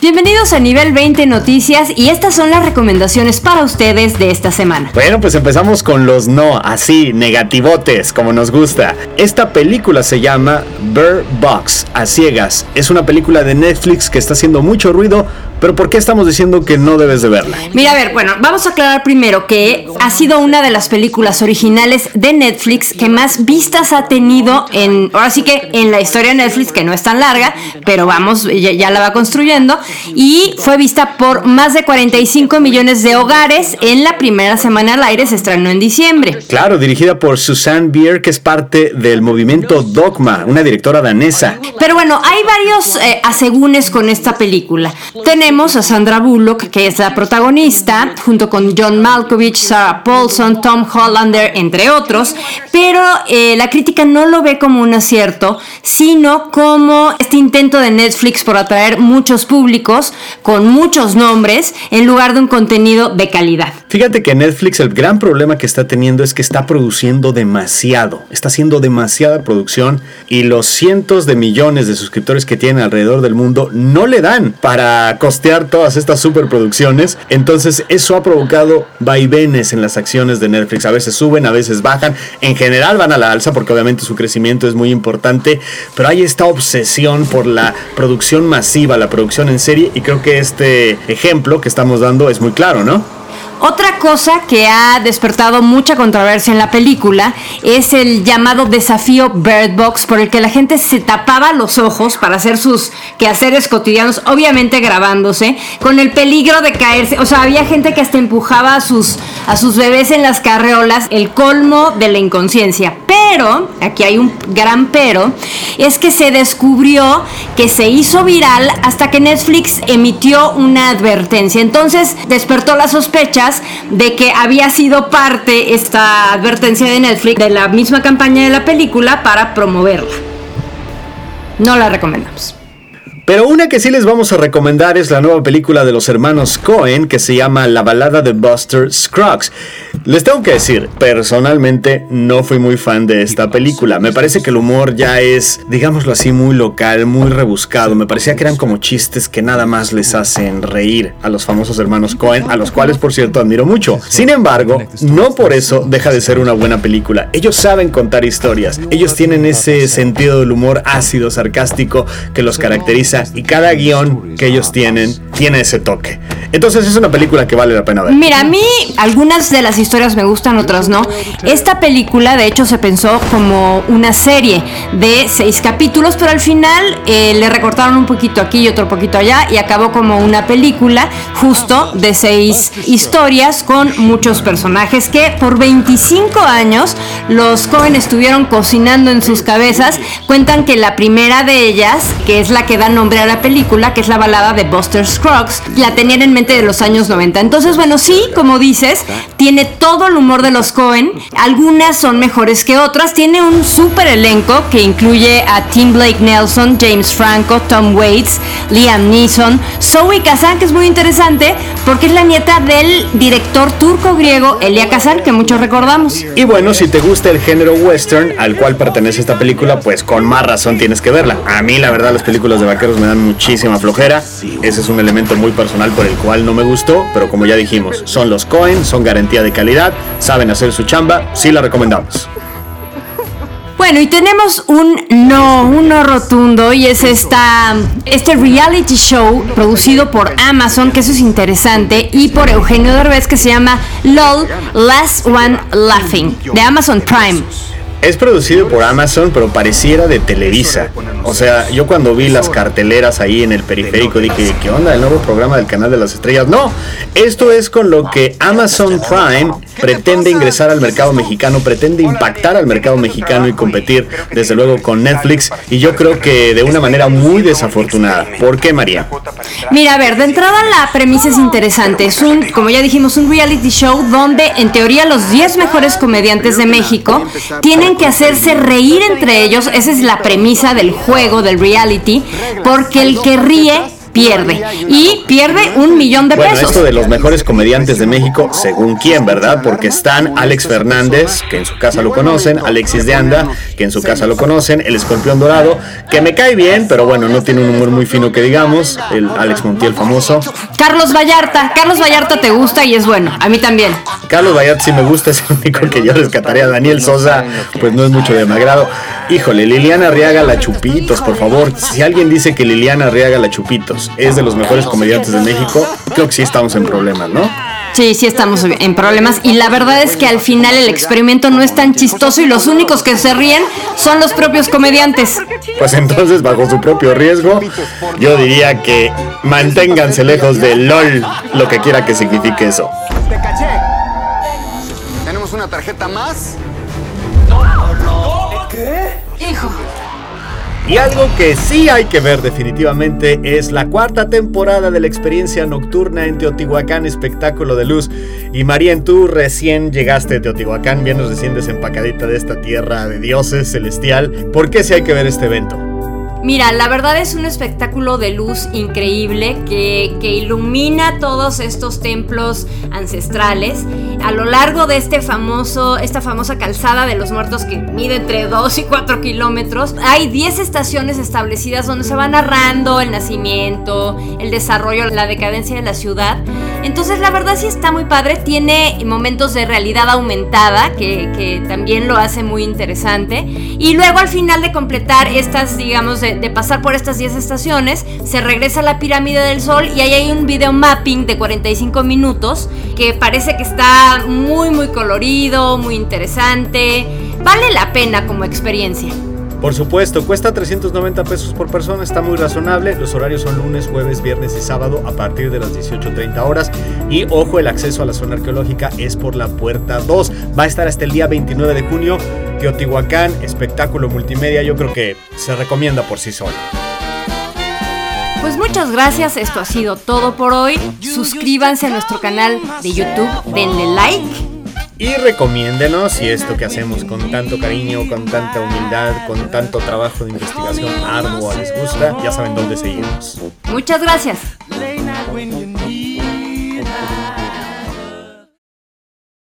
Bienvenidos a Nivel 20 Noticias y estas son las recomendaciones para ustedes de esta semana. Bueno, pues empezamos con los no, así, negativotes, como nos gusta. Esta película se llama Bird Box, a ciegas. Es una película de Netflix que está haciendo mucho ruido pero ¿por qué estamos diciendo que no debes de verla? Mira, a ver, bueno, vamos a aclarar primero que ha sido una de las películas originales de Netflix que más vistas ha tenido en, ahora sí que en la historia de Netflix, que no es tan larga, pero vamos, ya, la va construyendo, y fue vista por más de 45 millones de hogares en la primera semana al aire, se estrenó en diciembre. Claro, dirigida por Susanne Bier, que es parte del movimiento Dogma, una directora danesa. Pero bueno, hay varios eh, asegúnes con esta película. Tenemos tenemos a Sandra Bullock, que es la protagonista, junto con John Malkovich, Sarah Paulson, Tom Hollander, entre otros, pero eh, la crítica no lo ve como un acierto, sino como este intento de Netflix por atraer muchos públicos con muchos nombres en lugar de un contenido de calidad. Fíjate que Netflix el gran problema que está teniendo es que está produciendo demasiado, está haciendo demasiada producción y los cientos de millones de suscriptores que tiene alrededor del mundo no le dan para costar todas estas superproducciones. Entonces eso ha provocado vaivenes en las acciones de Netflix. A veces suben, a veces bajan. En general van a la alza porque obviamente su crecimiento es muy importante. Pero hay esta obsesión por la producción masiva, la producción en serie. Y creo que este ejemplo que estamos dando es muy claro, ¿no? Otra cosa que ha despertado mucha controversia en la película es el llamado desafío Bird Box, por el que la gente se tapaba los ojos para hacer sus quehaceres cotidianos, obviamente grabándose, con el peligro de caerse. O sea, había gente que hasta empujaba a sus, a sus bebés en las carreolas, el colmo de la inconsciencia. Pero, aquí hay un gran pero, es que se descubrió que se hizo viral hasta que Netflix emitió una advertencia. Entonces despertó las de que había sido parte esta advertencia de Netflix de la misma campaña de la película para promoverla. No la recomendamos. Pero una que sí les vamos a recomendar es la nueva película de los hermanos Cohen que se llama La balada de Buster Scruggs. Les tengo que decir, personalmente no fui muy fan de esta película. Me parece que el humor ya es, digámoslo así, muy local, muy rebuscado. Me parecía que eran como chistes que nada más les hacen reír a los famosos hermanos Cohen, a los cuales por cierto admiro mucho. Sin embargo, no por eso deja de ser una buena película. Ellos saben contar historias. Ellos tienen ese sentido del humor ácido, sarcástico que los caracteriza y cada guion que ellos tienen tiene ese toque. Entonces es una película que vale la pena ver. Mira, a mí algunas de las historias me gustan, otras no. Esta película de hecho se pensó como una serie de seis capítulos, pero al final eh, le recortaron un poquito aquí y otro poquito allá y acabó como una película justo de seis historias con muchos personajes que por 25 años los jóvenes estuvieron cocinando en sus cabezas. Cuentan que la primera de ellas, que es la que da nombre a la película, que es la balada de Buster Scruggs. La tenían en de los años 90. Entonces, bueno, sí, como dices, tiene todo el humor de los Cohen. Algunas son mejores que otras. Tiene un súper elenco que incluye a Tim Blake Nelson, James Franco, Tom Waits, Liam Neeson, Zoe Kazan, que es muy interesante porque es la nieta del director turco-griego Elia Kazan, que muchos recordamos. Y bueno, si te gusta el género western al cual pertenece esta película, pues con más razón tienes que verla. A mí, la verdad, las películas de vaqueros me dan muchísima flojera. Ese es un elemento muy personal por el cual no me gustó, pero como ya dijimos, son los Cohen, son garantía de calidad, saben hacer su chamba, sí la recomendamos. Bueno, y tenemos un no, un no rotundo, y es esta, este reality show producido por Amazon, que eso es interesante, y por Eugenio Derbez, que se llama LOL, Last One Laughing, de Amazon Prime. Es producido por Amazon, pero pareciera de Televisa. O sea, yo cuando vi las carteleras ahí en el periférico dije, ¿qué onda? El nuevo programa del canal de las estrellas. No, esto es con lo que Amazon Prime pretende ingresar al mercado mexicano, pretende impactar al mercado mexicano y competir desde luego con Netflix. Y yo creo que de una manera muy desafortunada. ¿Por qué, María? Mira, a ver, de entrada la premisa es interesante. Es un, como ya dijimos, un reality show donde en teoría los 10 mejores comediantes de México tienen que hacerse reír entre ellos. Esa es la premisa del juego, del reality. Porque el que ríe pierde. Y pierde un millón de bueno, pesos. esto de los mejores comediantes de México, según quién, ¿verdad? Porque están Alex Fernández, que en su casa lo conocen, Alexis de Anda, que en su casa lo conocen, el escorpión dorado, que me cae bien, pero bueno, no tiene un humor muy fino que digamos, el Alex Montiel famoso. Carlos Vallarta, Carlos Vallarta te gusta y es bueno, a mí también. Carlos Vallarta sí me gusta, es el único que yo rescataría. Daniel Sosa, pues no es mucho de mi agrado. Híjole, Liliana Arriaga la Chupitos, por favor. Si alguien dice que Liliana Arriaga la Chupitos es de los mejores comediantes de México, creo que sí estamos en problemas, ¿no? Sí, sí estamos en problemas y la verdad es que al final el experimento no es tan chistoso y los únicos que se ríen son los propios comediantes. Pues entonces, bajo su propio riesgo, yo diría que manténganse lejos de LOL, lo que quiera que signifique eso. Te caché. ¿Tenemos una tarjeta más? Hijo. Y algo que sí hay que ver definitivamente es la cuarta temporada de la experiencia nocturna en Teotihuacán, espectáculo de luz. Y María, tú recién llegaste de Teotihuacán, vienes recién desempacadita de esta tierra de dioses celestial. ¿Por qué sí hay que ver este evento? Mira, la verdad es un espectáculo de luz increíble que, que, ilumina todos estos templos ancestrales. A lo largo de este famoso, esta famosa calzada de los muertos que mide entre 2 y 4 kilómetros, hay 10 estaciones establecidas donde se va narrando el nacimiento, el desarrollo, la decadencia de la ciudad. Entonces la verdad sí está muy padre, tiene momentos de realidad aumentada que, que también lo hace muy interesante. Y luego al final de completar estas, digamos, de, de, pasar por estas 10 estaciones, se regresa a la pirámide del sol y ahí hay un video mapping de 45 minutos que parece que está muy muy colorido, muy interesante. Vale la pena como experiencia. Por supuesto, cuesta 390 pesos por persona, está muy razonable. Los horarios son lunes, jueves, viernes y sábado a partir de las 18.30 horas. Y ojo, el acceso a la zona arqueológica es por la puerta 2. Va a estar hasta el día 29 de junio. Teotihuacán, espectáculo multimedia, yo creo que se recomienda por sí solo. Pues muchas gracias, esto ha sido todo por hoy. Suscríbanse a nuestro canal de YouTube, denle like. Y recomiéndenos si esto que hacemos con tanto cariño, con tanta humildad, con tanto trabajo de investigación arduo les gusta, ya saben dónde seguimos. Muchas gracias.